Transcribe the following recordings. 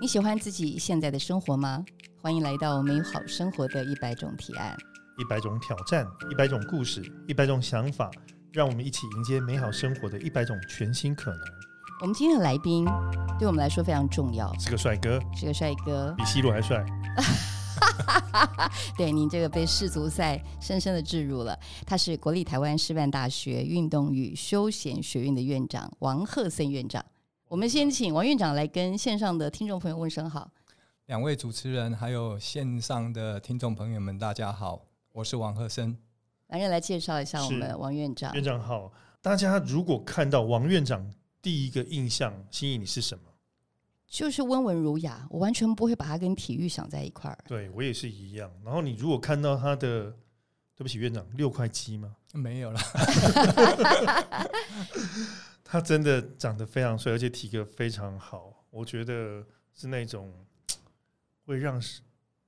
你喜欢自己现在的生活吗？欢迎来到美好生活的一百种提案。一百种挑战，一百种故事，一百种想法，让我们一起迎接美好生活的一百种全新可能。我们今天的来宾对我们来说非常重要，是个帅哥，是个帅哥。比 C 罗还帅。对您这个被世足赛深深的置入了。他是国立台湾师范大学运动与休闲学院的院长王鹤森院长。我们先请王院长来跟线上的听众朋友问声好。两位主持人还有线上的听众朋友们，大家好，我是王鹤森。来人来介绍一下我们王院长。院长好，大家如果看到王院长，第一个印象，心意你是什么？就是温文儒雅，我完全不会把他跟体育想在一块儿。对我也是一样。然后你如果看到他的，对不起，院长六块肌吗？没有了。他真的长得非常帅，而且体格非常好。我觉得是那种会让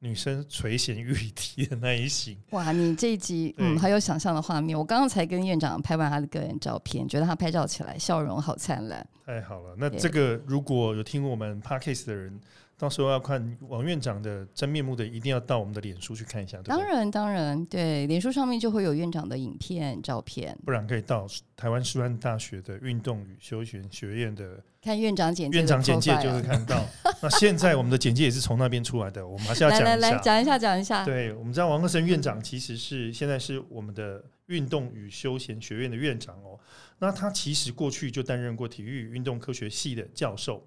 女生垂涎欲滴的那一型。哇，你这一集嗯，很有想象的画面。我刚刚才跟院长拍完他的个人照片，觉得他拍照起来笑容好灿烂。太好了，那这个如果有听我们 p a r k a s 的人，到时候要看王院长的真面目的，一定要到我们的脸书去看一下。当然，当然，对，脸书上面就会有院长的影片、照片。不然可以到台湾师范大学的运动与休闲学院的看院长简介，院长简介就会看到。那现在我们的简介也是从那边出来的，我们还是要讲一下，来来讲一下，讲一下。对，我们知道王克生院长其实是现在是我们的运动与休闲学院的院长哦。那他其实过去就担任过体育运动科学系的教授，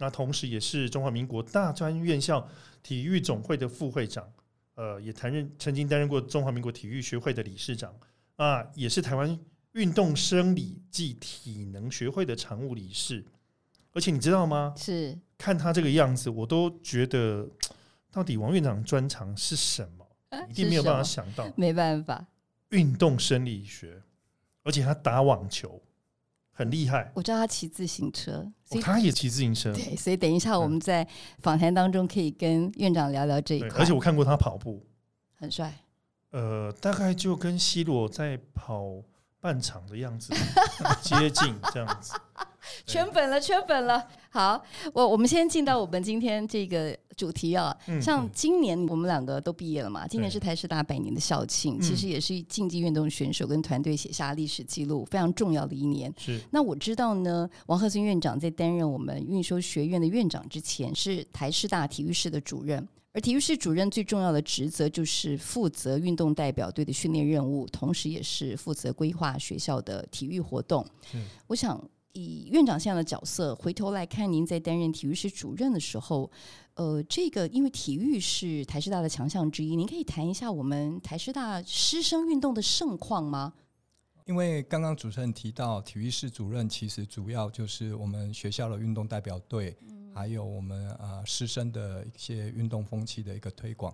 那同时也是中华民国大专院校体育总会的副会长，呃，也担任曾经担任过中华民国体育学会的理事长，啊，也是台湾运动生理暨体能学会的常务理事。而且你知道吗？是看他这个样子，我都觉得到底王院长专长是什么？一定没有办法想到，没办法，运动生理学。而且他打网球很厉害，我知道他骑自行车，他也骑自行车。对，所以等一下我们在访谈当中可以跟院长聊聊这一块。而且我看过他跑步，很帅。呃，大概就跟 C 罗在跑半场的样子 接近，这样子。圈粉了，圈粉了。好，我我们先进到我们今天这个主题啊。像今年我们两个都毕业了嘛，今年是台师大百年的校庆，其实也是竞技运动选手跟团队写下历史记录非常重要的一年。是。那我知道呢，王鹤森院长在担任我们运修学院的院长之前，是台师大体育室的主任。而体育室主任最重要的职责就是负责运动代表队的训练任务，同时也是负责规划学校的体育活动。我想。以院长这样的角色，回头来看您在担任体育室主任的时候，呃，这个因为体育是台师大的强项之一，您可以谈一下我们台师大师生运动的盛况吗？因为刚刚主持人提到，体育室主任其实主要就是我们学校的运动代表队，还有我们呃师生的一些运动风气的一个推广。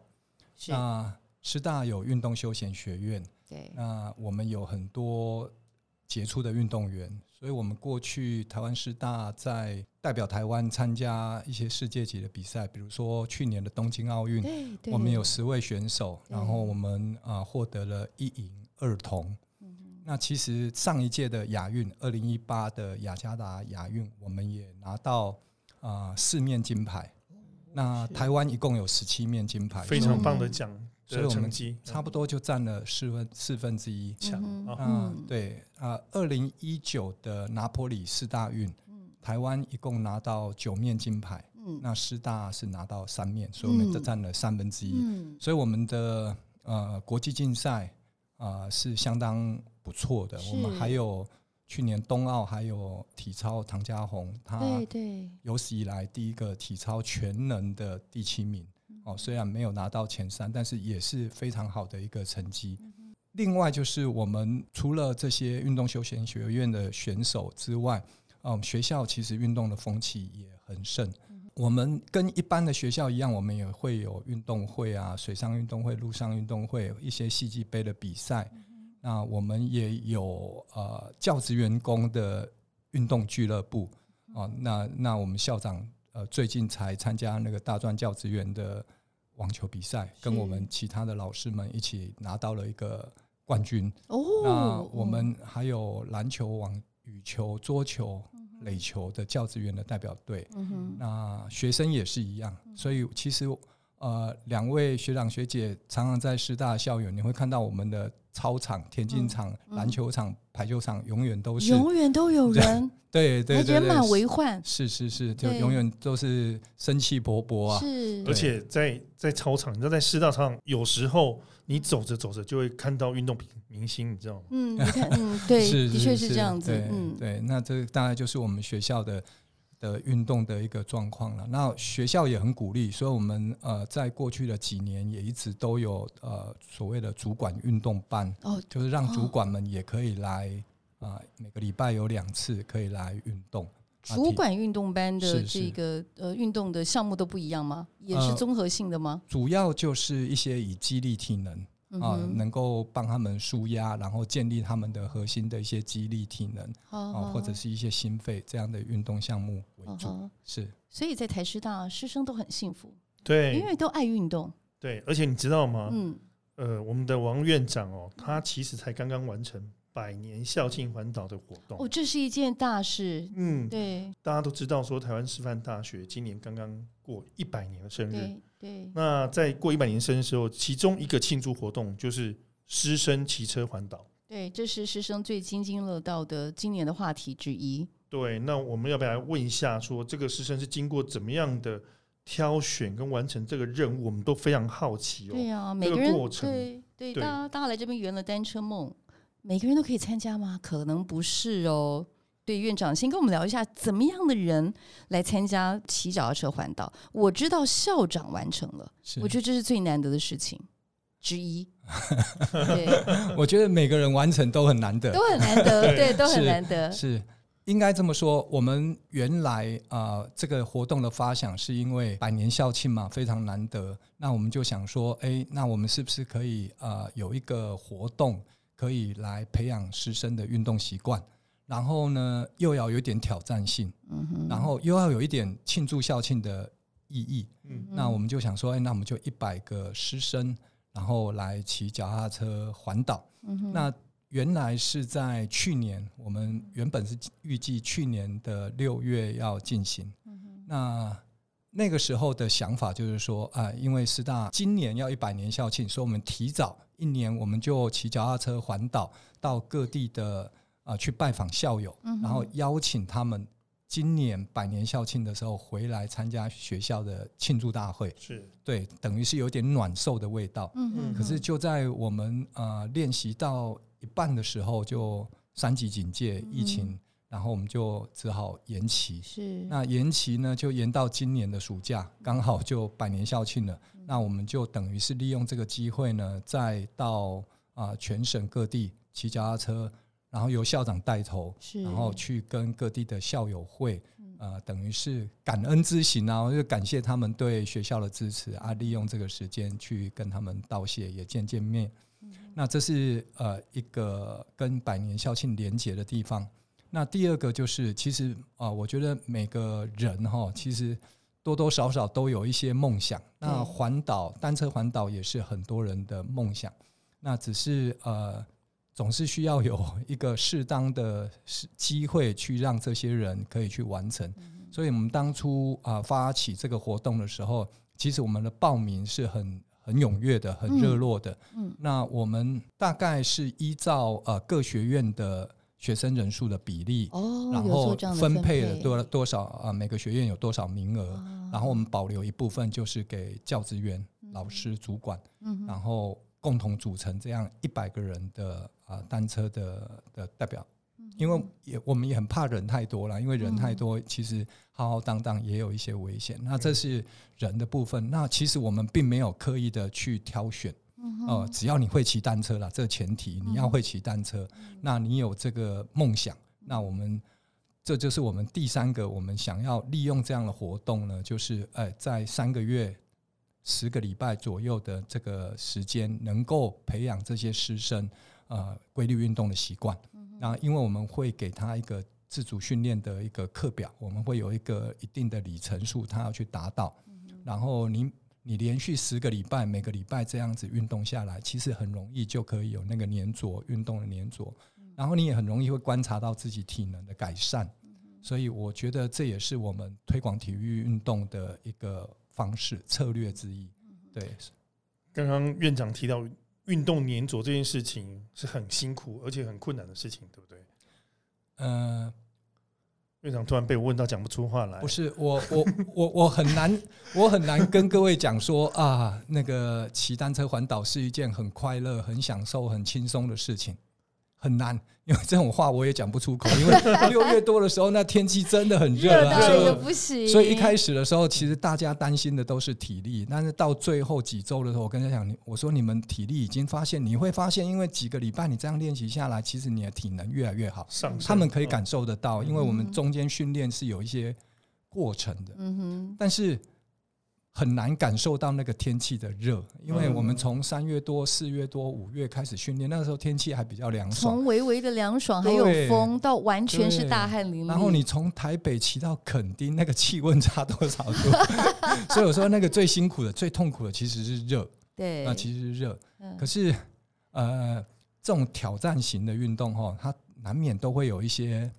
那师大有运动休闲学院，对，那我们有很多杰出的运动员。所以我们过去台湾师大在代表台湾参加一些世界级的比赛，比如说去年的东京奥运，我们有十位选手，然后我们啊获得了一银二铜。那其实上一届的亚运，二零一八的雅加达亚运，我们也拿到啊四面金牌。那台湾一共有十七面金牌，非常棒的奖。所以我们差不多就占了四分四分之一强。啊，对啊，二零一九的拿坡里四大运，台湾一共拿到九面金牌，那师大是拿到三面，所以我们就占了三分之一。所以我们的呃国际竞赛啊是相当不错的。我们还有去年冬奥还有体操唐家红，他有史以来第一个体操全能的第七名。哦，虽然没有拿到前三，但是也是非常好的一个成绩。另外，就是我们除了这些运动休闲学院的选手之外，嗯，学校其实运动的风气也很盛。我们跟一般的学校一样，我们也会有运动会啊，水上运动会、陆上运动会，一些戏剧杯的比赛。那我们也有呃教职员工的运动俱乐部啊。那那我们校长呃最近才参加那个大专教职员的。网球比赛跟我们其他的老师们一起拿到了一个冠军。哦，那我们还有篮球、网、羽球、桌球，垒球的教职员的代表队，那学生也是一样，所以其实呃，两位学长学姐常常在师大校园，你会看到我们的操场、田径场、篮球场、排球场，永远都是永远都有人，对对对，人满为患，是是是，就永远都是生气勃勃啊。是，而且在在操场，你知道，在师大操场，有时候你走着走着就会看到运动明星，你知道吗？嗯，你看，嗯，对，的确是这样子。嗯，对，那这大概就是我们学校的。的运动的一个状况了，那学校也很鼓励，所以我们呃在过去的几年也一直都有呃所谓的主管运动班，哦，就是让主管们也可以来啊，每个礼拜有两次可以来运动。主管运动班的这个呃运动的项目都不一样吗？也是综合性的吗？主要就是一些以激励体能。啊，能够帮他们舒压，然后建立他们的核心的一些肌力体能啊，或者是一些心肺这样的运动项目为主。是，所以在台师大师生都很幸福，对，因为都爱运动。对，而且你知道吗？嗯，呃，我们的王院长哦，他其实才刚刚完成百年校庆环岛的活动。哦，这是一件大事。嗯，对，大家都知道说，台湾师范大学今年刚刚过一百年的生日。对，那在过一百年生日时候，其中一个庆祝活动就是师生骑车环岛。对，这是师生最津津乐道的今年的话题之一。对，那我们要不要来问一下，说这个师生是经过怎么样的挑选跟完成这个任务？我们都非常好奇哦。对啊，每个人对对，大家大家来这边圆了单车梦，每个人都可以参加吗？可能不是哦。对院长，先跟我们聊一下，怎么样的人来参加骑脚踏车环岛？我知道校长完成了，我觉得这是最难得的事情之一。对，我觉得每个人完成都很难得，都很难得，对，都很难得。是应该这么说。我们原来啊，这个活动的发想是因为百年校庆嘛，非常难得。那我们就想说，哎，那我们是不是可以啊，有一个活动可以来培养师生的运动习惯？然后呢，又要有点挑战性，然后又要有一点庆祝校庆的意义。那我们就想说，哎，那我们就一百个师生，然后来骑脚踏车环岛。那原来是在去年，我们原本是预计去年的六月要进行。那那个时候的想法就是说，啊，因为师大今年要一百年校庆，所以我们提早一年，我们就骑脚踏车环岛到各地的。啊，去拜访校友，然后邀请他们今年百年校庆的时候回来参加学校的庆祝大会。是对，等于是有点暖寿的味道。嗯嗯。可是就在我们呃练习到一半的时候，就三级警戒疫情，然后我们就只好延期。是。那延期呢，就延到今年的暑假，刚好就百年校庆了。那我们就等于是利用这个机会呢，再到啊全省各地骑脚踏车。然后由校长带头，然后去跟各地的校友会，呃，等于是感恩之行啊，就感谢他们对学校的支持啊，利用这个时间去跟他们道谢，也见见面。那这是呃一个跟百年校庆连结的地方。那第二个就是，其实啊，我觉得每个人哈，其实多多少少都有一些梦想。那环岛单车环岛也是很多人的梦想。那只是呃。总是需要有一个适当的机会去让这些人可以去完成，所以我们当初啊发起这个活动的时候，其实我们的报名是很很踊跃的，很热络的。嗯，那我们大概是依照呃各学院的学生人数的比例，哦，然后分配了多多少啊每个学院有多少名额，然后我们保留一部分就是给教职员、老师、主管，嗯，然后。共同组成这样一百个人的啊单车的的代表，因为也我们也很怕人太多了，因为人太多其实浩浩荡荡也有一些危险。那这是人的部分，那其实我们并没有刻意的去挑选，呃，只要你会骑单车了，这个前提你要会骑单车，那你有这个梦想，那我们这就是我们第三个我们想要利用这样的活动呢，就是呃在三个月。十个礼拜左右的这个时间，能够培养这些师生呃规律运动的习惯。那因为我们会给他一个自主训练的一个课表，我们会有一个一定的里程数，他要去达到。然后你你连续十个礼拜，每个礼拜这样子运动下来，其实很容易就可以有那个粘着运动的粘着。然后你也很容易会观察到自己体能的改善。所以我觉得这也是我们推广体育运动的一个方式策略之一。对，刚刚院长提到运动粘着这件事情是很辛苦而且很困难的事情，对不对？呃，院长突然被我问到讲不出话来，不是我我我我很难 我很难跟各位讲说啊，那个骑单车环岛是一件很快乐、很享受、很轻松的事情，很难。因为这种话我也讲不出口，因为 六月多的时候，那天气真的很热啊，所以不行。所以一开始的时候，其实大家担心的都是体力，但是到最后几周的时候，我跟他讲，我说你们体力已经发现，你会发现，因为几个礼拜你这样练习下来，其实你的体能越来越好。他们可以感受得到，因为我们中间训练是有一些过程的。嗯哼，但是。很难感受到那个天气的热，因为我们从三月多、四月多、五月开始训练，那个时候天气还比较凉爽，从微微的凉爽还有风，到完全是大汗淋漓。然后你从台北骑到垦丁，那个气温差多少度？所以我说那个最辛苦的、最痛苦的其实是热。对，那其实是热。可是呃，这种挑战型的运动哈，它难免都会有一些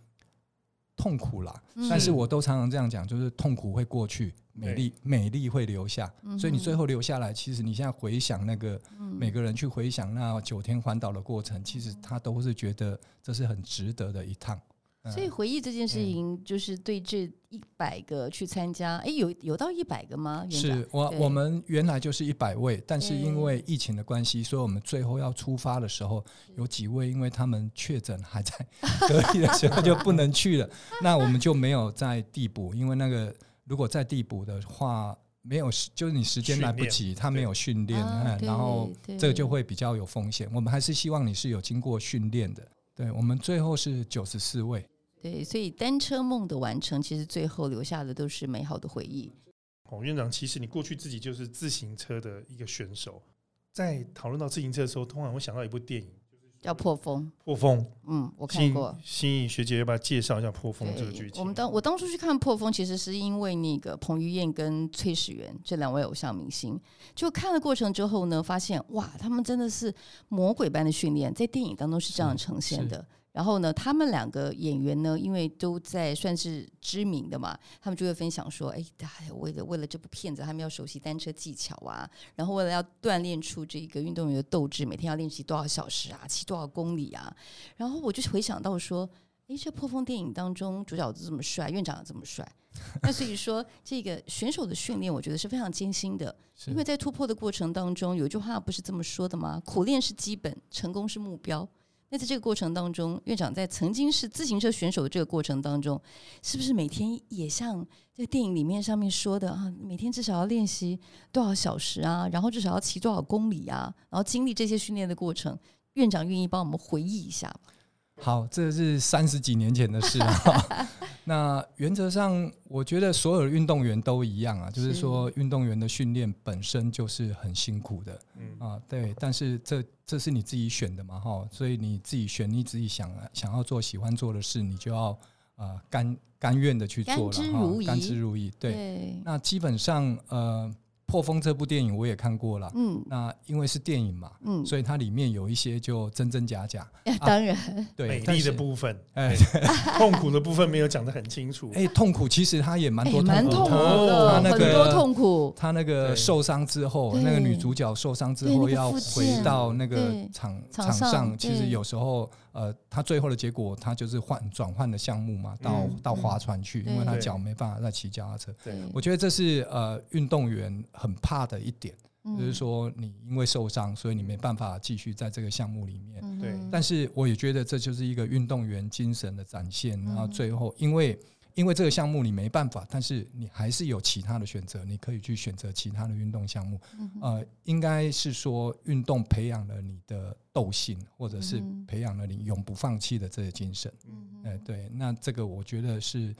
痛苦啦。但是我都常常这样讲，就是痛苦会过去。美丽，美丽会留下，所以你最后留下来，其实你现在回想那个每个人去回想那九天环岛的过程，其实他都是觉得这是很值得的一趟。所以回忆这件事情，就是对这一百个去参加，哎，有有到一百个吗？是我我们原来就是一百位，但是因为疫情的关系，所以我们最后要出发的时候，有几位因为他们确诊还在隔离的时候就不能去了，那我们就没有在递补，因为那个。如果在递补的话，没有就是你时间来不及，他没有训练，然后这个就会比较有风险。我们还是希望你是有经过训练的。对我们最后是九十四位。对，所以单车梦的完成，其实最后留下的都是美好的回忆。哦，院长，其实你过去自己就是自行车的一个选手，在讨论到自行车的时候，通常会想到一部电影。叫破风，破风，嗯，我看过。心仪学姐要不要介绍一下破风这个剧情？我们当我当初去看破风，其实是因为那个彭于晏跟崔始源这两位偶像明星，就看了过程之后呢，发现哇，他们真的是魔鬼般的训练，在电影当中是这样呈现的。然后呢，他们两个演员呢，因为都在算是知名的嘛，他们就会分享说：“哎，为了为了这部片子，他们要熟悉单车技巧啊，然后为了要锻炼出这个运动员的斗志，每天要练习多少小时啊，骑多少公里啊。”然后我就回想到说：“哎，这破风电影当中主角这么帅，院长这么帅，那所以说这个选手的训练，我觉得是非常艰辛的，因为在突破的过程当中，有一句话不是这么说的吗？苦练是基本，成功是目标。”那在这个过程当中，院长在曾经是自行车选手的这个过程当中，是不是每天也像在电影里面上面说的啊？每天至少要练习多少小时啊？然后至少要骑多少公里啊？然后经历这些训练的过程，院长愿意帮我们回忆一下？好，这是三十几年前的事了。那原则上，我觉得所有的运动员都一样啊，就是说，运动员的训练本身就是很辛苦的，嗯啊，对。但是这这是你自己选的嘛，哈，所以你自己选，你自己想想要做喜欢做的事，你就要啊甘甘愿的去做了哈，甘之如饴。对，那基本上呃。破风这部电影我也看过了，嗯，那因为是电影嘛，嗯，所以它里面有一些就真真假假，当然，对，美丽的部分，哎，痛苦的部分没有讲得很清楚，哎，痛苦其实它也蛮多，蛮痛苦的，很多痛苦。他那个受伤之后，那个女主角受伤之后要回到那个场场上，其实有时候。呃，他最后的结果，他就是换转换的项目嘛，到到划船去，因为他脚没办法再骑脚踏车。对，我觉得这是呃运动员很怕的一点，就是说你因为受伤，所以你没办法继续在这个项目里面。对，但是我也觉得这就是一个运动员精神的展现。然后最后，因为因为这个项目你没办法，但是你还是有其他的选择，你可以去选择其他的运动项目。呃，应该是说运动培养了你的斗性，或者是培养了你永不放弃的这个精神。哎，对，那这个我觉得是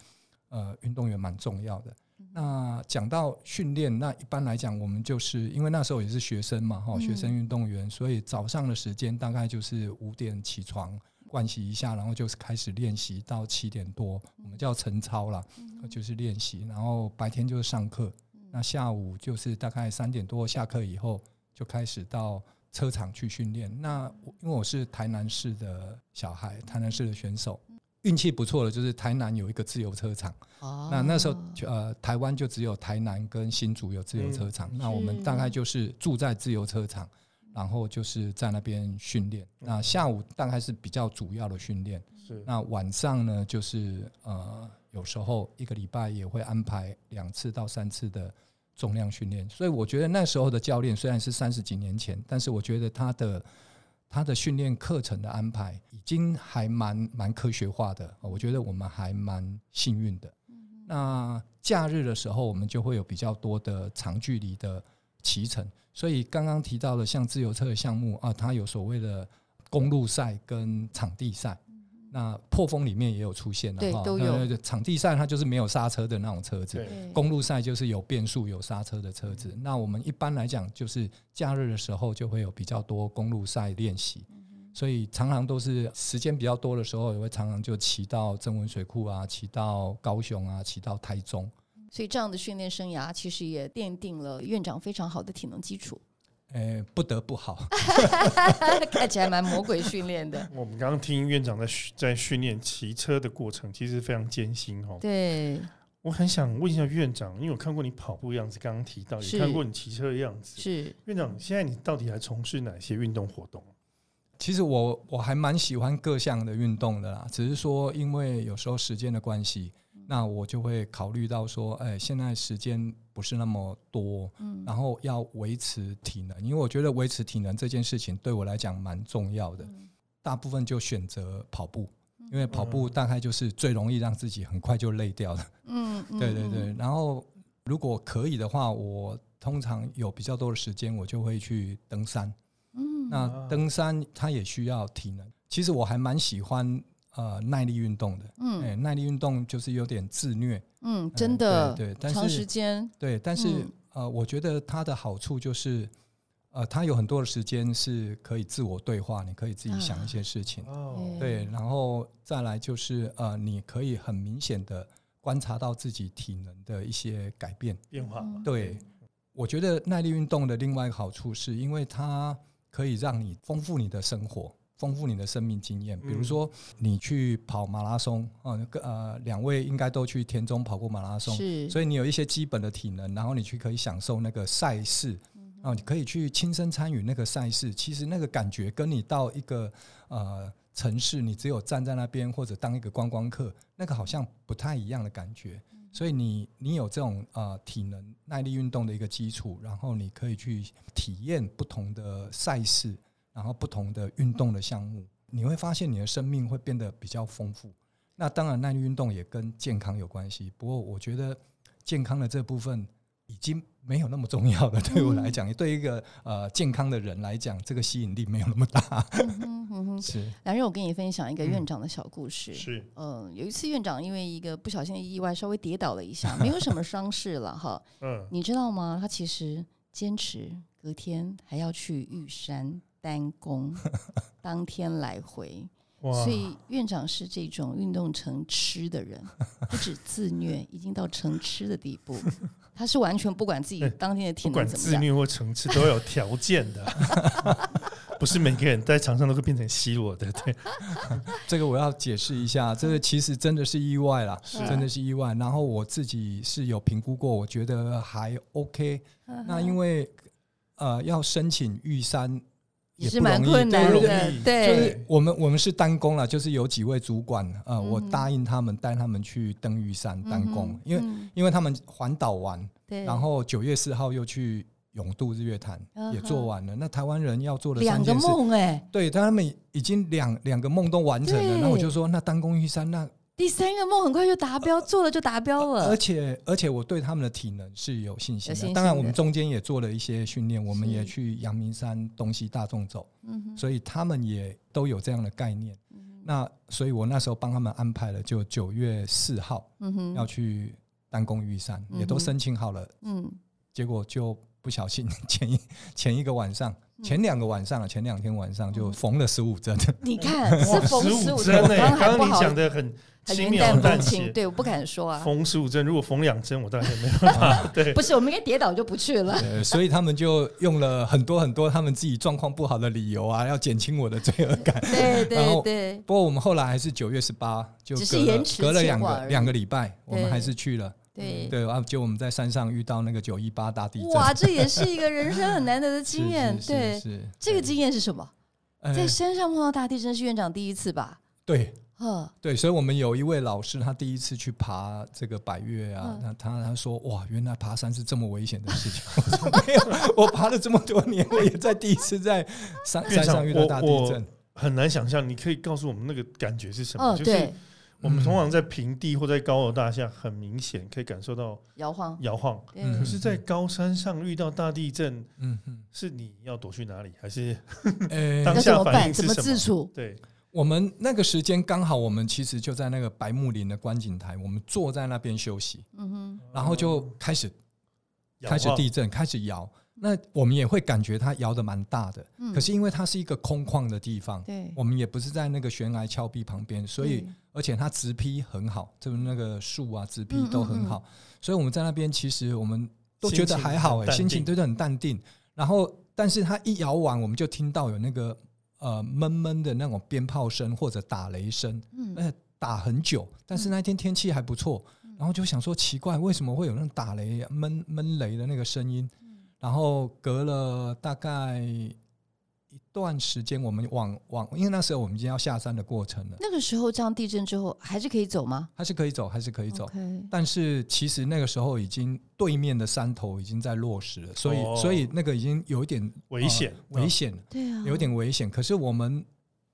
呃运动员蛮重要的。那讲到训练，那一般来讲，我们就是因为那时候也是学生嘛，哈，学生运动员，所以早上的时间大概就是五点起床。惯习一下，然后就是开始练习到七点多，我们叫晨操啦，就是练习。然后白天就是上课，那下午就是大概三点多下课以后，就开始到车场去训练。那因为我是台南市的小孩，台南市的选手，运气不错的，就是台南有一个自由车场。哦，那那时候呃，台湾就只有台南跟新竹有自由车场。那我们大概就是住在自由车场，然后就是在那边训练。那下午大概是比较主要的训练。是。那晚上呢，就是呃，有时候一个礼拜也会安排两次到三次的重量训练。所以我觉得那时候的教练虽然是三十几年前，但是我觉得他的。他的训练课程的安排已经还蛮蛮科学化的，我觉得我们还蛮幸运的。那假日的时候，我们就会有比较多的长距离的骑乘，所以刚刚提到的像自由车的项目啊，它有所谓的公路赛跟场地赛。那破风里面也有出现的哈，都有。场地赛它就是没有刹车的那种车子，公路赛就是有变速、有刹车的车子。那我们一般来讲，就是假日的时候就会有比较多公路赛练习，所以常常都是时间比较多的时候，也会常常就骑到增文水库啊，骑到高雄啊，骑到台中。所以这样的训练生涯其实也奠定了院长非常好的体能基础。诶，不得不好，看起来蛮魔鬼训练的。我们刚刚听院长在在训练骑车的过程，其实非常艰辛哦。对，我很想问一下院长，因为我看过你跑步样子，刚刚提到也看过你骑车的样子。是院长，现在你到底还从事哪些运动活动？其实我我还蛮喜欢各项的运动的啦，只是说因为有时候时间的关系。那我就会考虑到说，哎，现在时间不是那么多，嗯，然后要维持体能，因为我觉得维持体能这件事情对我来讲蛮重要的。大部分就选择跑步，因为跑步大概就是最容易让自己很快就累掉的。嗯，对对对。然后如果可以的话，我通常有比较多的时间，我就会去登山。嗯，那登山它也需要体能。其实我还蛮喜欢。呃，耐力运动的，嗯，哎，耐力运动就是有点自虐，嗯，真的，对，但是长时间，对，但是呃，我觉得它的好处就是，呃，它有很多的时间是可以自我对话，你可以自己想一些事情，哦，对，然后再来就是呃，你可以很明显的观察到自己体能的一些改变。变化，对，我觉得耐力运动的另外一个好处是因为它可以让你丰富你的生活。丰富你的生命经验，比如说你去跑马拉松啊，呃，两位应该都去田中跑过马拉松，是，所以你有一些基本的体能，然后你去可以享受那个赛事，啊，你可以去亲身参与那个赛事，其实那个感觉跟你到一个呃城市，你只有站在那边或者当一个观光客，那个好像不太一样的感觉，所以你你有这种呃体能耐力运动的一个基础，然后你可以去体验不同的赛事。然后不同的运动的项目，你会发现你的生命会变得比较丰富。那当然，耐力运动也跟健康有关系。不过，我觉得健康的这部分已经没有那么重要了。对我来讲，对一个呃健康的人来讲，这个吸引力没有那么大。是。梁瑞，我跟你分享一个院长的小故事。是。嗯，有一次院长因为一个不小心的意外，稍微跌倒了一下，没有什么伤势了哈。嗯。你知道吗？他其实坚持隔天还要去玉山。单攻，当天来回，所以院长是这种运动成痴的人，不止自虐，已经到成痴的地步。他是完全不管自己当天的体能怎么样，自虐或成痴都有条件的，不是每个人在场上都会变成希罗的。对，这个我要解释一下，这个其实真的是意外啦，真的是意外。然后我自己是有评估过，我觉得还 OK。那因为呃，要申请玉山。也是蛮困难的，对，就是我们我们是单工了，就是有几位主管啊，我答应他们带他们去登玉山单工，因为因为他们环岛完，对，然后九月四号又去永渡日月潭也做完了，那台湾人要做的两个梦哎，对，他们已经两两个梦都完成了，那我就说那单工玉山那。第三个梦很快就达标，做了就达标了。而且而且我对他们的体能是有信心的。当然，我们中间也做了一些训练，我们也去阳明山东西大众走，所以他们也都有这样的概念。那所以我那时候帮他们安排了，就九月四号要去丹公玉山，也都申请好了。嗯，结果就不小心 前一前一个晚上前两个晚上啊，前两天晚上就缝了十五针。你看 是缝十五针哎，刚刚你讲的很。云淡风轻，对，我不敢说啊。缝十五针，如果缝两针，我当然没 办法。对，不是，我们应该跌倒就不去了。所以他们就用了很多很多他们自己状况不好的理由啊，要减轻我的罪恶感。对对对。不过我们后来还是九月十八，就只是延迟隔了两个两个礼拜，我们还是去了。对对啊，就我们在山上遇到那个九一八大地震。哇，这也是一个人生很难得的 经验。对，是这个经验是什么？在山上碰到大地震是院长第一次吧？对。对，所以，我们有一位老师，他第一次去爬这个百越啊，那他他说，哇，原来爬山是这么危险的事情。我说没有，我爬了这么多年我，也在第一次在山山上遇到大地震，很难想象。你可以告诉我们那个感觉是什么？就是我们通常在平地或在高楼大厦，很明显可以感受到摇晃摇晃。可是，在高山上遇到大地震，嗯嗯，是你要躲去哪里？还是 当下反应是什么自处？对。我们那个时间刚好，我们其实就在那个白木林的观景台，我们坐在那边休息，嗯哼，然后就开始开始地震，开始摇。那我们也会感觉它摇的蛮大的，可是因为它是一个空旷的地方，对，我们也不是在那个悬崖峭壁旁边，所以而且它直劈很好，就是那个树啊直劈都很好，所以我们在那边其实我们都觉得还好哎，心情。都是很淡定。然后，但是它一摇完，我们就听到有那个。呃，闷闷的那种鞭炮声或者打雷声，嗯，打很久，但是那天天气还不错，然后就想说奇怪，为什么会有那种打雷、闷闷雷的那个声音？然后隔了大概一。段时间，我们往往，因为那时候我们已经要下山的过程了。那个时候，这样地震之后，还是可以走吗？还是可以走，还是可以走。但是其实那个时候，已经对面的山头已经在落石了，所以所以那个已经有一点危险，危险。对啊，有点危险。可是我们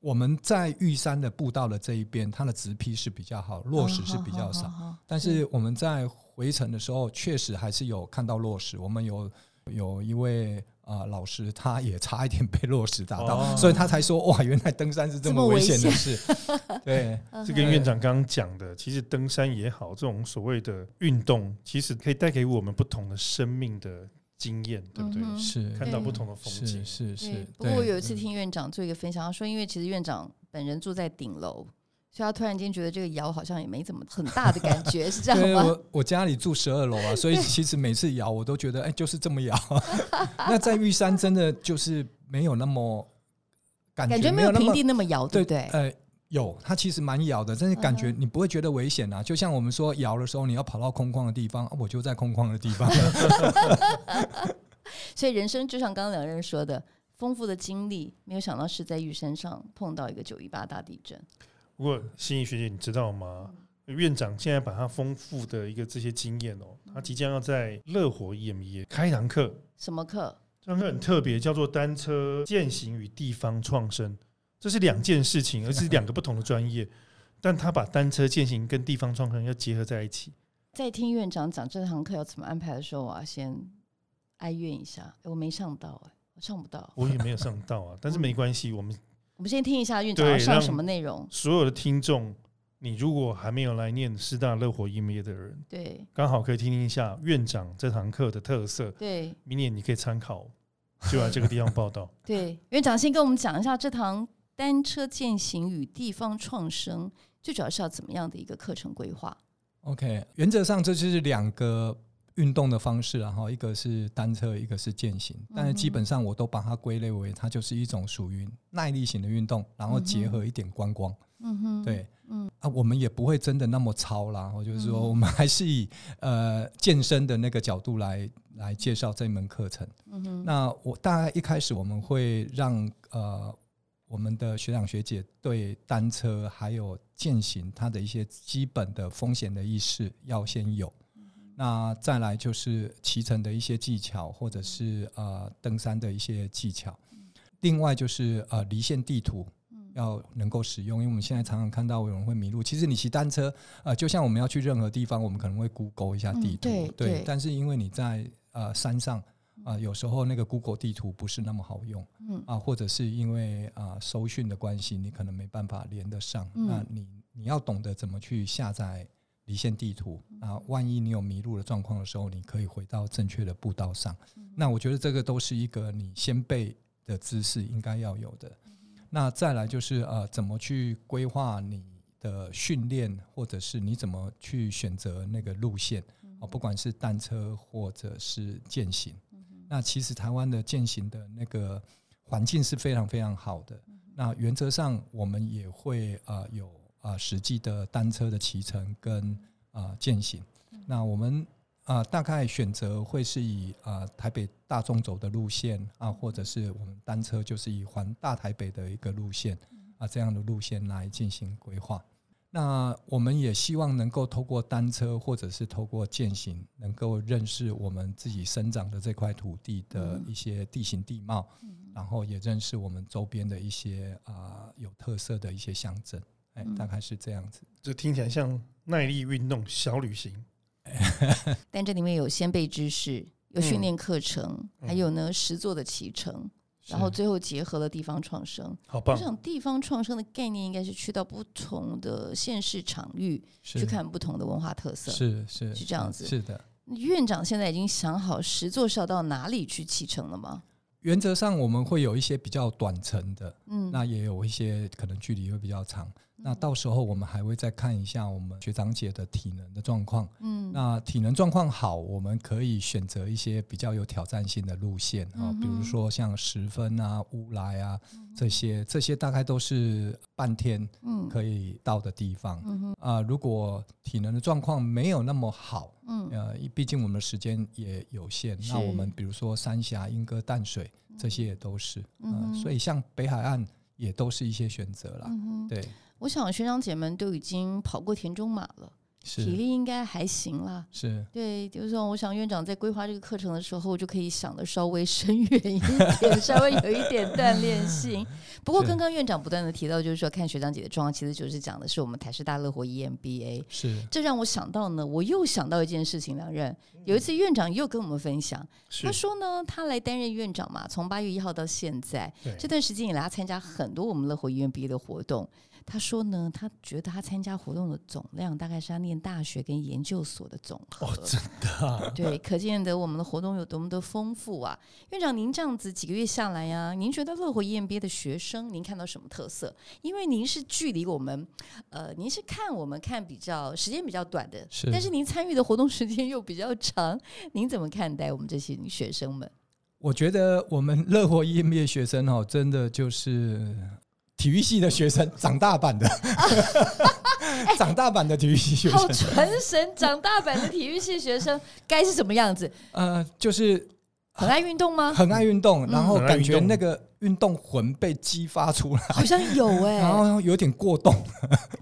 我们在玉山的步道的这一边，它的直批是比较好，落石是比较少。但是我们在回程的时候，确实还是有看到落石。我们有有一位。啊，老师他也差一点被落石打到，所以他才说哇，原来登山是这么危险的事。对，这跟院长刚刚讲的，其实登山也好，这种所谓的运动，其实可以带给我们不同的生命的经验，对不对？是看到不同的风景，是是。不过我有一次听院长做一个分享，他说，因为其实院长本人住在顶楼。所以他突然间觉得这个摇好像也没怎么很大的感觉，是这样吗？我我家里住十二楼啊，所以其实每次摇我都觉得，哎，就是这么摇。那在玉山真的就是没有那么感觉，没有平地那么摇，对不对？呃，有，它其实蛮摇的，但是感觉你不会觉得危险啊。就像我们说摇的时候，你要跑到空旷的地方，我就在空旷的地方。所以人生就像刚刚两个人说的，丰富的经历，没有想到是在玉山上碰到一个九一八大地震。不过，心怡学姐，你知道吗？院长现在把他丰富的一个这些经验哦，他即将要在乐活 EMBA 开一堂课。什么课？这堂课很特别，叫做单车践行与地方创生。这是两件事情，而是两个不同的专业。但他把单车践行跟地方创生要结合在一起。在听院长讲这堂课要怎么安排的时候，我要先哀怨一下，我没上到，哎，我上不到。我也没有上到啊，但是没关系，我们。我们先听一下院长要上什么内容。所有的听众，你如果还没有来念师大乐活音乐的人，对，刚好可以听听一下院长这堂课的特色。对，明年你可以参考，就来这个地方报道。对，院长先跟我们讲一下这堂单车践行与地方创生，最主要是要怎么样的一个课程规划？OK，原则上这就是两个。运动的方式，然后一个是单车，一个是健行，但是基本上我都把它归类为它就是一种属于耐力型的运动，然后结合一点观光。嗯哼，对，嗯。啊，我们也不会真的那么超啦，我就是说，我们还是以呃健身的那个角度来来介绍这门课程。嗯哼，那我大概一开始我们会让呃我们的学长学姐对单车还有健行它的一些基本的风险的意识要先有。那再来就是骑乘的一些技巧，或者是呃登山的一些技巧。另外就是呃离线地图要能够使用，因为我们现在常常看到有人会迷路。其实你骑单车，呃，就像我们要去任何地方，我们可能会 Google 一下地图，对。但是因为你在呃山上啊，有时候那个 Google 地图不是那么好用，嗯啊，或者是因为啊收讯的关系，你可能没办法连得上。那你你要懂得怎么去下载。离线地图啊，万一你有迷路的状况的时候，你可以回到正确的步道上。那我觉得这个都是一个你先备的知识应该要有的。那再来就是呃，怎么去规划你的训练，或者是你怎么去选择那个路线啊，不管是单车或者是健行。那其实台湾的健行的那个环境是非常非常好的。那原则上我们也会呃有啊实际的单车的骑乘跟啊践行。那我们啊大概选择会是以啊台北大众走的路线啊，或者是我们单车就是以环大台北的一个路线啊这样的路线来进行规划。那我们也希望能够透过单车或者是透过践行，能够认识我们自己生长的这块土地的一些地形地貌，然后也认识我们周边的一些啊有特色的一些乡镇。哎，大概是这样子。这听起来像耐力运动小旅行，但这里面有先辈知识，有训练课程，还有呢实作的骑乘。然后最后结合了地方创生，好棒！我想地方创生的概念应该是去到不同的县市场域去看不同的文化特色，是是是这样子。是的，院长现在已经想好十座是要到哪里去启程了吗？原则上我们会有一些比较短程的，嗯，那也有一些可能距离会比较长。那到时候我们还会再看一下我们学长姐的体能的状况。嗯，那体能状况好，我们可以选择一些比较有挑战性的路线啊，比如说像十分啊、乌来啊这些，这些大概都是半天可以到的地方。嗯啊，如果体能的状况没有那么好，嗯，呃，毕竟我们的时间也有限，那我们比如说三峡、莺歌、淡水这些也都是。嗯，所以像北海岸也都是一些选择了。对。我想学长姐们都已经跑过田中马了，体力应该还行啦。是对，就是说，我想院长在规划这个课程的时候，就可以想的稍微深远一点，稍微有一点锻炼性。不过，刚刚院长不断的提到，就是说看学长姐的状况，其实就是讲的是我们台师大乐活 EMBA。是，这让我想到呢，我又想到一件事情，梁任有一次院长又跟我们分享，他说呢，他来担任院长嘛，从八月一号到现在这段时间以来，他参加很多我们乐活 EMBA 的活动。他说呢，他觉得他参加活动的总量大概是他念大学跟研究所的总和。哦，真的？对，可见得我们的活动有多么的丰富啊！院长，您这样子几个月下来呀，您觉得乐活 EMBA 的学生，您看到什么特色？因为您是距离我们，呃，您是看我们看比较时间比较短的，但是您参与的活动时间又比较长，您怎么看待我们这些学生们？我觉得我们乐活 EMBA 学生哦，真的就是。体育系的学生，长大版的，长大版的体育系学生，好传神！长大版的体育系学生该是什么样子？呃，就是很爱运动吗？很爱运动，然后感觉那个运动魂被激发出来，好像有哎，然后有点过动，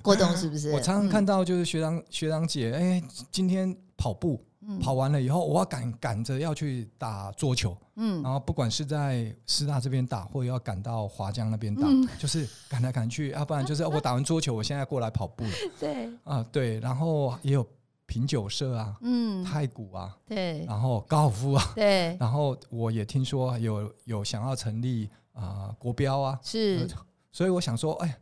过动是不是？我常常看到就是学长学长姐，哎，今天跑步。跑完了以后，我要赶赶着要去打桌球，嗯，然后不管是在师大这边打，或者要赶到华江那边打，就是赶来赶去，要不然就是我打完桌球，我现在过来跑步了，对，啊对，然后也有品酒社啊，嗯，太古啊，对，然后高尔夫啊，对，然后我也听说有有想要成立啊国标啊，是，所以我想说，哎。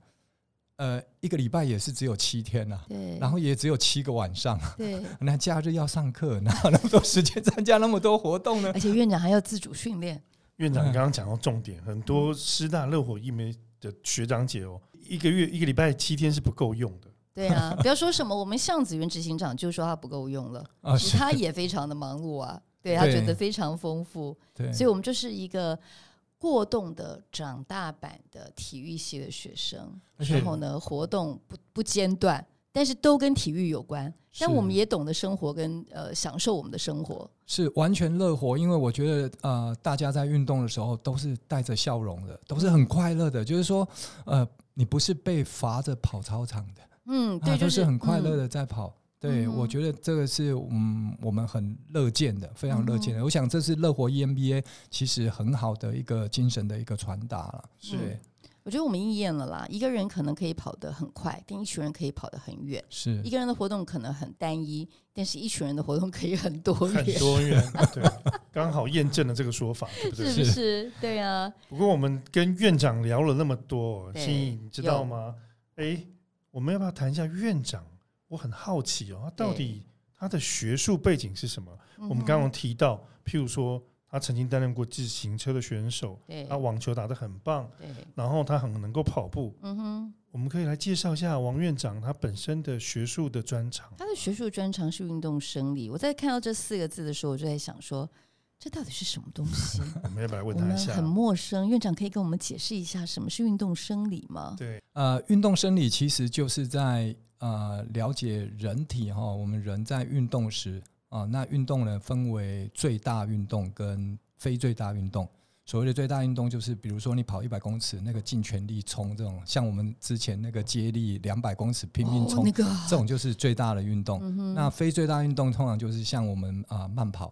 呃，一个礼拜也是只有七天呐，对，然后也只有七个晚上，对，那假日要上课，哪有那么多时间参加那么多活动呢？而且院长还要自主训练。院长刚刚讲到重点，很多师大热火一枚的学长姐哦，一个月一个礼拜七天是不够用的。对啊，不要说什么，我们向子云执行长就说他不够用了，其实他也非常的忙碌啊，对他觉得非常丰富，对，所以我们就是一个。过动的长大版的体育系的学生，然后呢，活动不不间断，但是都跟体育有关。但我们也懂得生活跟呃享受我们的生活，是完全乐活。因为我觉得呃，大家在运动的时候都是带着笑容的，都是很快乐的。就是说，呃，你不是被罚着跑操场的，嗯，对，就是很快乐的在跑。对，我觉得这个是嗯，我们很乐见的，非常乐见的。我想这是乐活 EMBA 其实很好的一个精神的一个传达了。是，我觉得我们应验了啦。一个人可能可以跑得很快，但一群人可以跑得很远。是一个人的活动可能很单一，但是一群人的活动可以很多元。很多元，对，刚好验证了这个说法，对不对？是不是？对啊。不过我们跟院长聊了那么多，心怡你知道吗？哎，我们要不要谈一下院长？我很好奇哦，他到底他的学术背景是什么？我们刚刚提到，譬如说他曾经担任过自行车的选手，对，他网球打得很棒，对，然后他很能够跑步。嗯哼，我们可以来介绍一下王院长他本身的学术的专长。他的学术专长是运动生理。我在看到这四个字的时候，我就在想说，这到底是什么东西？我们要不要问他一下？很陌生。院长可以跟我们解释一下什么是运动生理吗？对，呃，运动生理其实就是在呃了解人体哈，我们人在运动时啊，那运动呢分为最大运动跟非最大运动。所谓的最大运动，就是比如说你跑一百公尺，那个尽全力冲这种，像我们之前那个接力两百公尺拼命冲，哦那个这种就是最大的运动。嗯那非最大运动通常就是像我们啊、慢跑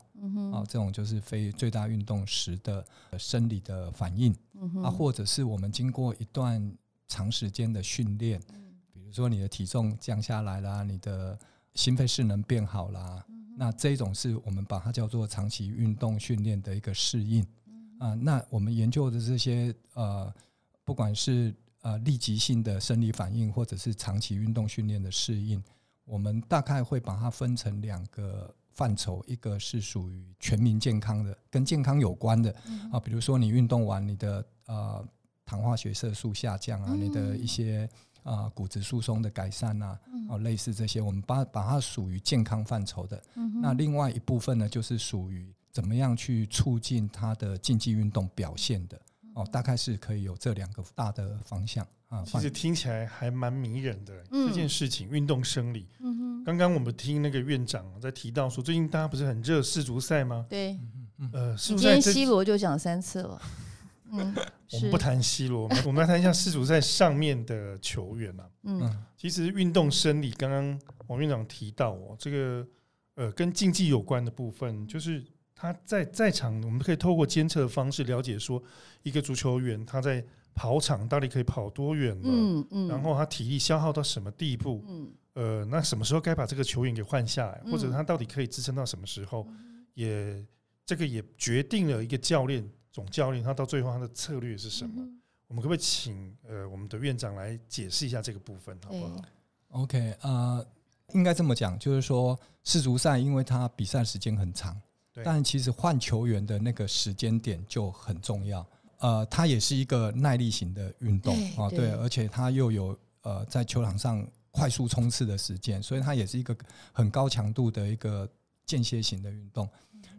啊、这种就是非最大运动时的呃生理的反应。嗯啊，或者是我们经过一段长时间的训练，比如说你的体重降下来啦，你的心肺势能变好啦，那这种是我们把它叫做长期运动训练的一个适应啊。那我们研究的这些呃，不管是呃立即性的生理反应，或者是长期运动训练的适应，我们大概会把它分成两个。范畴，一个是属于全民健康的，跟健康有关的啊，比如说你运动完，你的呃糖化血色素下降啊，你的一些啊骨质疏松的改善啊，哦类似这些，我们把把它属于健康范畴的。那另外一部分呢，就是属于怎么样去促进他的竞技运动表现的。哦，大概是可以有这两个大的方向啊。其实听起来还蛮迷人的、嗯这件事情，运动生理。嗯哼，刚刚我们听那个院长在提到说，最近大家不是很热世足赛吗？对，呃，世你今天足赛这 C 罗就讲三次了。我们不谈 C 罗，我们我们来谈一下世足赛上面的球员啊。嗯。嗯。其实运动生理，刚刚王院长提到哦，这个呃跟竞技有关的部分，就是他在在场，我们可以透过监测的方式了解说，一个足球员他在跑场到底可以跑多远了，嗯嗯，然后他体力消耗到什么地步，嗯。呃，那什么时候该把这个球员给换下来，嗯或者他到底可以支撑到什么时候，也这个也决定了一个教练总教练他到最后他的策略是什么。嗯我们可不可以请呃我们的院长来解释一下这个部分，好不好？OK，呃，应该这么讲，就是说世足赛因为它比赛时间很长，但其实换球员的那个时间点就很重要。呃，它也是一个耐力型的运动啊，对，而且它又有呃在球场上快速冲刺的时间，所以它也是一个很高强度的一个间歇型的运动。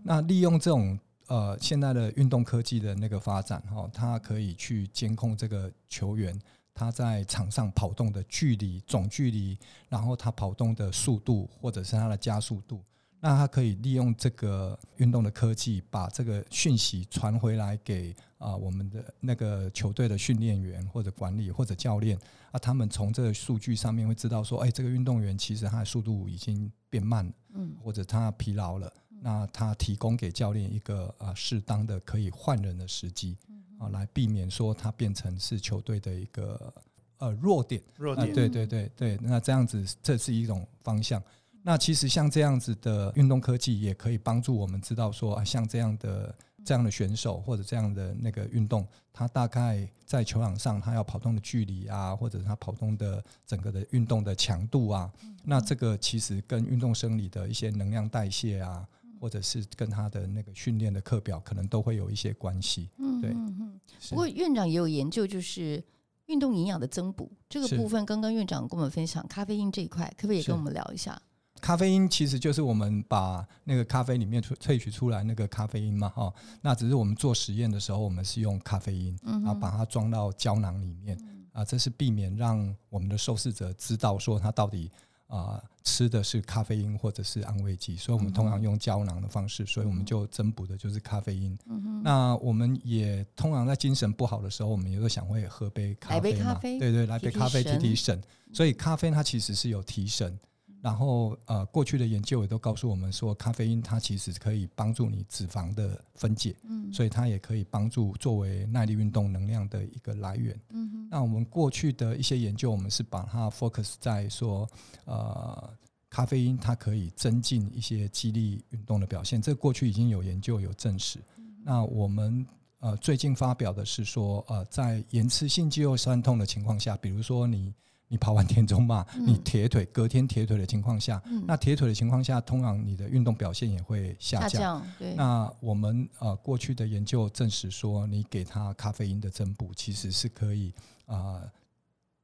那利用这种呃现在的运动科技的那个发展哈、它可以去监控这个球员他在场上跑动的距离、总距离，然后他跑动的速度或者是他的加速度。那他可以利用这个运动的科技，把这个讯息传回来给啊、我们的那个球队的训练员或者管理或者教练啊，他们从这个数据上面会知道说，哎，这个运动员其实他的速度已经变慢了，嗯或者他疲劳了。那他提供给教练一个啊适当的可以换人的时机啊，来避免说他变成是球队的一个呃弱点。啊，弱点，对对对对，那这样子这是一种方向。那其实像这样子的运动科技，也可以帮助我们知道说，啊，像这样的这样的选手或者这样的那个运动，他大概在球场上他要跑动的距离啊，或者他跑动的整个的运动的强度啊，那这个其实跟运动生理的一些能量代谢啊，或者是跟他的那个训练的课表，可能都会有一些关系。嗯对嗯嗯。不过院长也有研究，就是运动营养的增补这个部分。刚刚院长跟我们分享咖啡因这一块，可不可以也跟我们聊一下？咖啡因其实就是我们把那个咖啡里面萃萃取出来那个咖啡因嘛，哈，那只是我们做实验的时候，我们是用咖啡因，嗯然后把它装到胶囊里面，啊，这是避免让我们的受试者知道说他到底啊、吃的是咖啡因或者是安慰剂，所以我们通常用胶囊的方式，所以我们就增补的就是咖啡因。嗯那我们也通常在精神不好的时候，我们也会想会喝杯咖啡嘛，咖啡对对，来杯咖啡提神提神。所以咖啡它其实是有提神，然后呃，过去的研究也都告诉我们说，咖啡因它其实可以帮助你脂肪的分解，嗯所以它也可以帮助作为耐力运动能量的一个来源。嗯哼那我们过去的一些研究，我们是把它 focus 在说，呃，咖啡因它可以增进一些激励运动的表现，这过去已经有研究有证实。那我们呃最近发表的是说，呃，在延迟性肌肉酸痛的情况下，比如说你你跑完田中马，你铁腿隔天铁腿的情况下，那铁腿的情况下，通常你的运动表现也会下降。对。那我们呃过去的研究证实说，你给他咖啡因的增补，其实是可以啊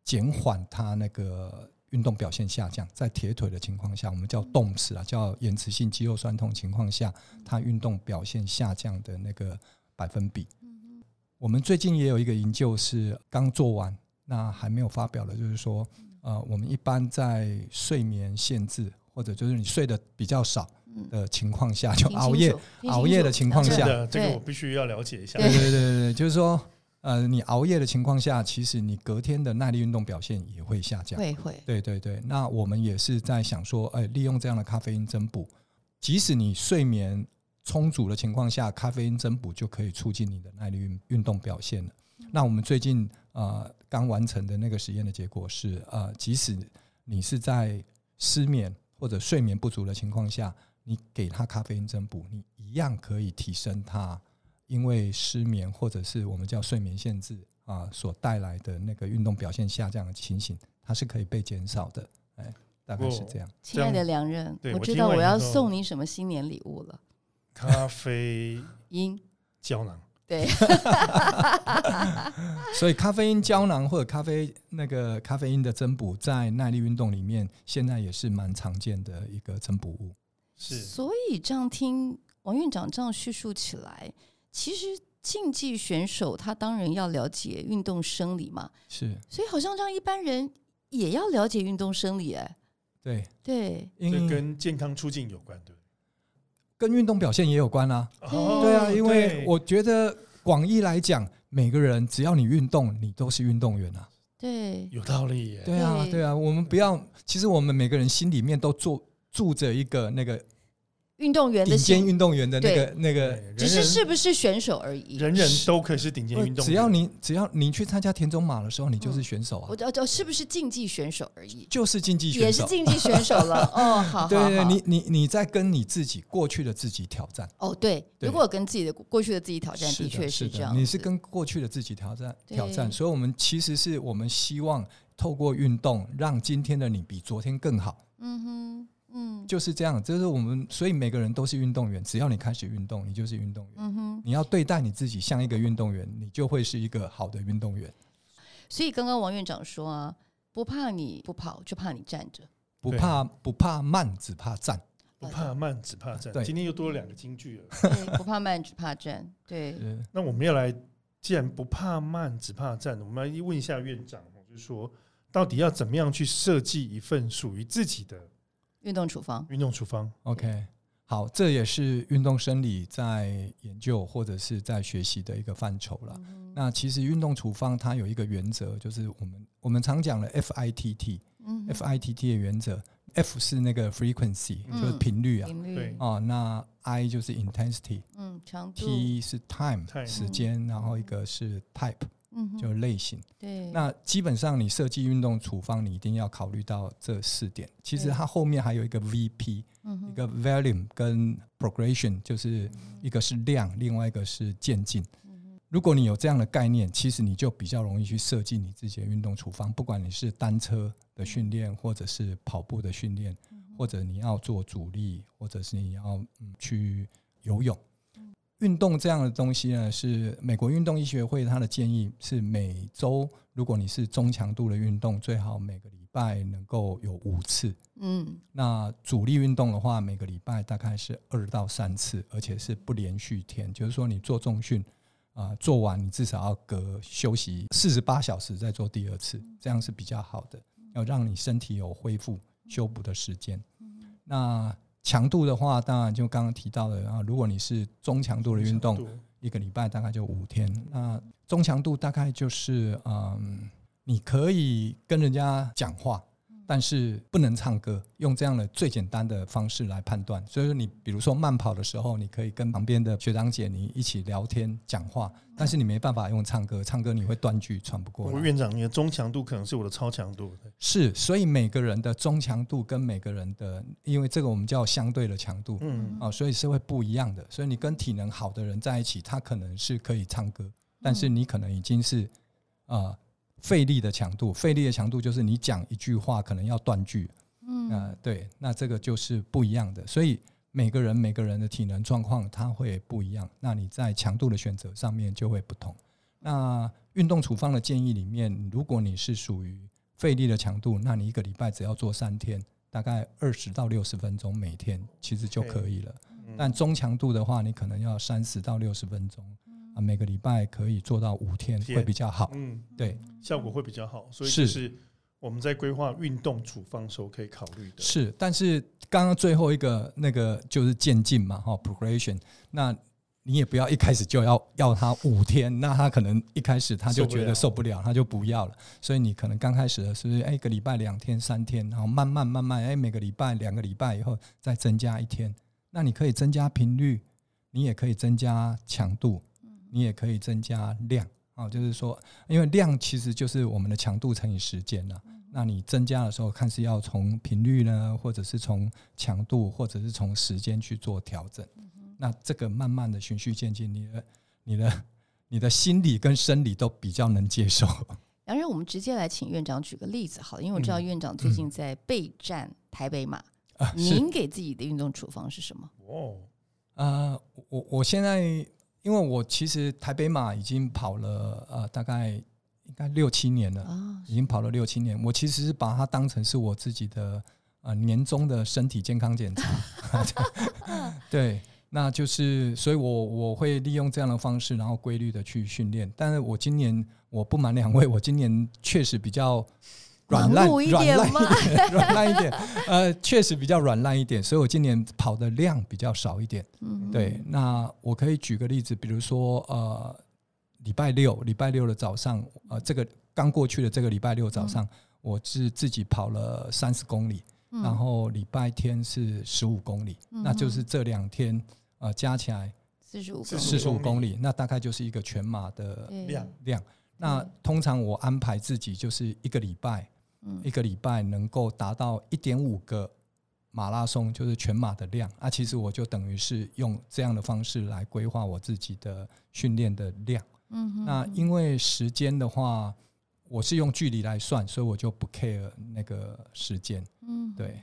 减缓他那个运动表现下降。在铁腿的情况下，我们叫动词啊，叫延迟性肌肉酸痛情况下，他运动表现下降的那个百分比。我们最近也有一个研究是刚做完。那还没有发表的，就是说，呃，我们一般在睡眠限制或者就是你睡得比较少的情况下，就熬夜熬夜的情况下，这个我必须要了解一下。对对对对，就是说，呃，你熬夜的情况下，其实你隔天的耐力运动表现也会下降。会会。对对对，那我们也是在想说，哎，利用这样的咖啡因增补，即使你睡眠充足的情况下，咖啡因增补就可以促进你的耐力运运动表现了。那我们最近。呃，刚完成的那个实验的结果是，呃，即使你是在失眠或者睡眠不足的情况下，你给他咖啡因增补，你一样可以提升他因为失眠或者是我们叫睡眠限制啊所带来的那个运动表现下降的情形，它是可以被减少的。哎，大概是这样。亲爱的良人，我知道我要送你什么新年礼物了。咖啡 因胶囊。对，所以咖啡因胶囊或者咖啡那个咖啡因的增补，在耐力运动里面，现在也是蛮常见的一个增补物。是，所以这样听王院长这样叙述起来，其实竞技选手他当然要了解运动生理嘛，是，所以好像让一般人也要了解运动生理，哎，对。对，因为跟健康促进有关，对。跟运动表现也有关啊，对啊，因为我觉得广义来讲，每个人只要你运动，你都是运动员啊。对，有道理。对啊，对啊，我们不要，其实我们每个人心里面都住住着一个那个。运动员顶尖运动员的那个那个，只是是不是选手而已。人人都可以是顶尖运动员，只要你只要你去参加田中马的时候，你就是选手啊。我叫叫是不是竞技选手而已？就是竞技选手，也是竞技选手了。哦，好，对对，你你你在跟你自己过去的自己挑战。哦，对，如果跟自己的过去的自己挑战，的确是这样。你是跟过去的自己挑战挑战，所以我们其实是我们希望透过运动，让今天的你比昨天更好。嗯哼。嗯，就是这样，就是我们，所以每个人都是运动员。只要你开始运动，你就是运动员。嗯哼，你要对待你自己像一个运动员，你就会是一个好的运动员。所以刚刚王院长说啊，不怕你不跑，就怕你站着；不怕不怕慢，只怕站；不怕慢，只怕站。今天又多了两个金句了。对，不怕慢，只怕站。对。那我们要来，既然不怕慢，只怕站，我们来问一下院长，就是说，到底要怎么样去设计一份属于自己的？运动处方，运动处方，OK，好，这也是运动生理在研究或者是在学习的一个范畴了。那其实运动处方它有一个原则，就是我们我们常讲的 FITT，嗯，FITT 的原则，F 是那个 frequency，就是频率啊，对。啊，那 I 就是 intensity，嗯，长度，T 是 time 时间，然后一个是 type。嗯，就类型。对，那基本上你设计运动处方，你一定要考虑到这四点。其实它后面还有一个 VP，一个 volume 跟 progression，就是一个是量，另外一个是渐进。如果你有这样的概念，其实你就比较容易去设计你自己的运动处方。不管你是单车的训练，或者是跑步的训练，或者你要做阻力，或者是你要去游泳。运动这样的东西呢，是美国运动医学会他的建议是每周，如果你是中强度的运动，最好每个礼拜能够有五次。嗯，那主力运动的话，每个礼拜大概是二到三次，而且是不连续天，就是说你做重训啊，做完你至少要隔休息四十八小时再做第二次，这样是比较好的，要让你身体有恢复修补的时间。那强度的话，当然就刚刚提到的啊，如果你是中强度的运动，一个礼拜大概就五天。那中强度大概就是嗯，你可以跟人家讲话。但是不能唱歌，用这样的最简单的方式来判断。所以说，你比如说慢跑的时候，你可以跟旁边的学长姐你一起聊天讲话，但是你没办法用唱歌，唱歌你会断句喘不过来。院长，你的中强度可能是我的超强度。是，所以每个人的中强度跟每个人的，因为这个我们叫相对的强度，嗯啊，所以是会不一样的。所以你跟体能好的人在一起，他可能是可以唱歌，但是你可能已经是啊。费力的强度，费力的强度就是你讲一句话可能要断句，嗯，啊，对，那这个就是不一样的，所以每个人每个人的体能状况它会不一样，那你在强度的选择上面就会不同。那运动处方的建议里面，如果你是属于费力的强度，那你一个礼拜只要做三天，大概二十到六十分钟每天，其实就可以了。但中强度的话，你可能要三十到六十分钟。啊，每个礼拜可以做到五天会比较好，嗯，对，效果会比较好，所以是我们在规划运动处方时候可以考虑的。是，但是刚刚最后一个那个就是渐进嘛，哈，progression，那你也不要一开始就要要他五天，那他可能一开始他就觉得受不了，他就不要了。所以你可能刚开始的是不是哎，一个礼拜两天三天，然后慢慢慢慢哎，每个礼拜两个礼拜以后再增加一天，那你可以增加频率，你也可以增加强度。你也可以增加量啊，就是说，因为量其实就是我们的强度乘以时间了。那你增加的时候，看是要从频率呢，或者是从强度，或者是从时间去做调整。那这个慢慢的循序渐进，你的、你的、你的心理跟生理都比较能接受。杨仁，我们直接来请院长举个例子，好，因为我知道院长最近在备战台北马，您给自己的运动处方是什么？哦，呃，我我现在。因为我其实台北马已经跑了呃大概应该六七年了，已经跑了六七年。我其实是把它当成是我自己的呃年终的身体健康检查，对，那就是所以我我会利用这样的方式，然后规律的去训练。但是我今年我不瞒两位，我今年确实比较。软烂一点吗？软烂一点，呃，确实比较软烂一点，所以我今年跑的量比较少一点。嗯，对。那我可以举个例子，比如说，呃，礼拜六，礼拜六的早上，呃，这个刚过去的这个礼拜六早上，我是自己跑了三十公里，然后礼拜天是十五公里，那就是这两天呃加起来四十五四十五公里，那大概就是一个全马的量量。那通常我安排自己就是一个礼拜。一个礼拜能够达到一点五个马拉松，就是全马的量啊。其实我就等于是用这样的方式来规划我自己的训练的量。嗯，那因为时间的话，我是用距离来算，所以我就不 care 那个时间。嗯，对。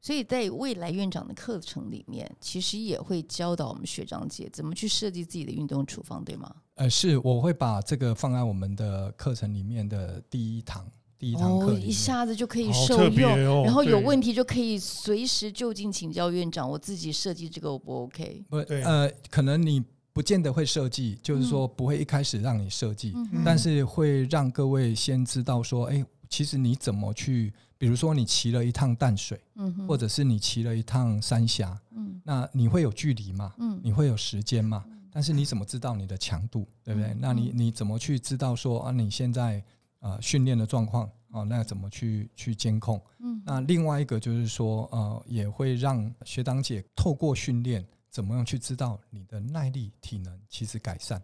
所以在未来院长的课程里面，其实也会教导我们学长姐怎么去设计自己的运动处方，对吗？呃，是，我会把这个放在我们的课程里面的第一堂。第一堂课一下子就可以受用，然后有问题就可以随时就近请教院长。我自己设计这个我不 OK？不，呃，可能你不见得会设计，就是说不会一开始让你设计，但是会让各位先知道说，哎，其实你怎么去，比如说你骑了一趟淡水，嗯，或者是你骑了一趟三峡，嗯，那你会有距离嘛？嗯，你会有时间嘛？但是你怎么知道你的强度，对不对？那你你怎么去知道说啊，你现在？呃，训练的状况啊，那怎么去去监控？嗯，那另外一个就是说，呃，也会让学长姐透过训练，怎么样去知道你的耐力、体能其实改善？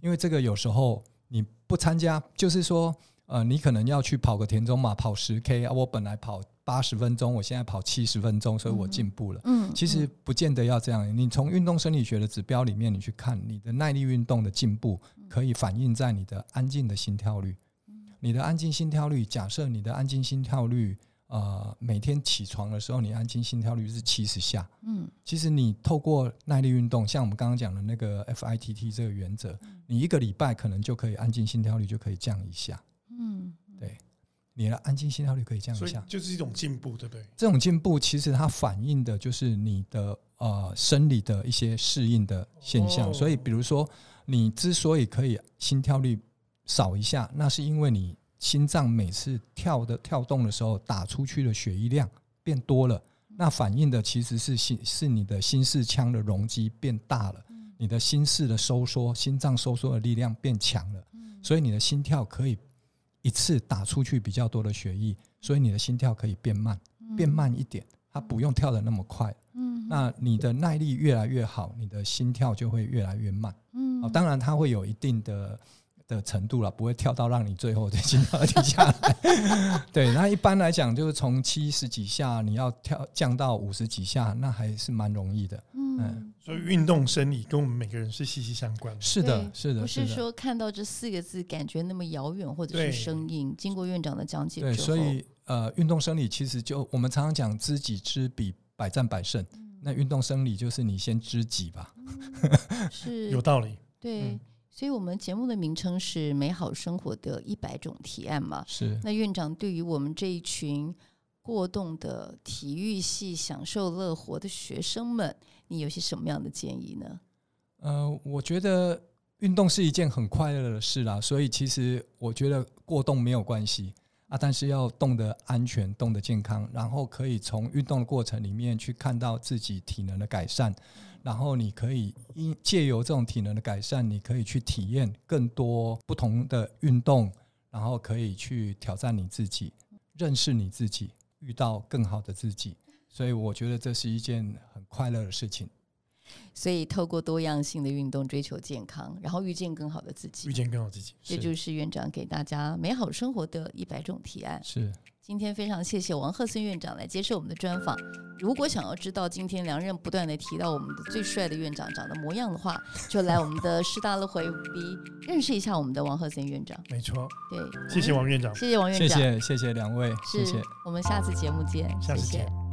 因为这个有时候你不参加，就是说，呃，你可能要去跑个田中马，跑十 K 啊，我本来跑八十分钟，我现在跑七十分钟，所以我进步了。嗯，其实不见得要这样。你从运动生理学的指标里面，你去看你的耐力运动的进步，可以反映在你的安静的心跳率。你的安静心跳率，假设你的安静心跳率，呃，每天起床的时候，你安静心跳率是七十下。嗯，其实你透过耐力运动，像我们刚刚讲的那个 FITT 这个原则，你一个礼拜可能就可以安静心跳率就可以降一下。嗯，对，你的安静心跳率可以降一下，就是一种进步，对不对？这种进步其实它反映的就是你的呃生理的一些适应的现象。所以，比如说你之所以可以心跳率。少一下，那是因为你心脏每次跳的跳动的时候，打出去的血液量变多了，那反映的其实是心是你的心室腔的容积变大了，你的心室的收缩，心脏收缩的力量变强了，所以你的心跳可以一次打出去比较多的血液，所以你的心跳可以变慢，变慢一点，它不用跳的那么快。嗯，那你的耐力越来越好，你的心跳就会越来越慢。嗯，当然它会有一定的。的程度了，不会跳到让你最后再心跳停下来。对，那一般来讲，就是从七十几下你要跳降到五十几下，那还是蛮容易的。嗯，嗯，所以运动生理跟我们每个人是息息相关的。是的，是的，不是说看到这四个字感觉那么遥远或者是生硬。经过院长的讲解对，所以呃，运动生理其实就我们常常讲知己知彼，百战百胜。那运动生理就是你先知己吧，是有道理。对，所以我们节目的名称是《美好生活的一百种提案》嘛。是。那院长对于我们这一群过动的体育系享受乐活的学生们，你有些什么样的建议呢？呃，我觉得运动是一件很快乐的事啦，所以其实我觉得过动没有关系。啊，但是要动得安全，动得健康，然后可以从运动的过程里面去看到自己体能的改善，然后你可以因借由这种体能的改善，你可以去体验更多不同的运动，然后可以去挑战你自己，认识你自己，遇到更好的自己，所以我觉得这是一件很快乐的事情。所以，透过多样性的运动追求健康，然后遇见更好的自己，遇见更好自己，这就是院长给大家美好生活的一百种提案。是，今天非常谢谢王鹤森院长来接受我们的专访。如果想要知道今天梁任不断的提到我们的最帅的院长长的模样的话，就来我们的 师大乐回 B 认识一下我们的王鹤森院长。没错，对，谢谢王院长，谢谢王院长，谢谢谢谢两位，谢谢，我们下次节目见，下次见，谢谢。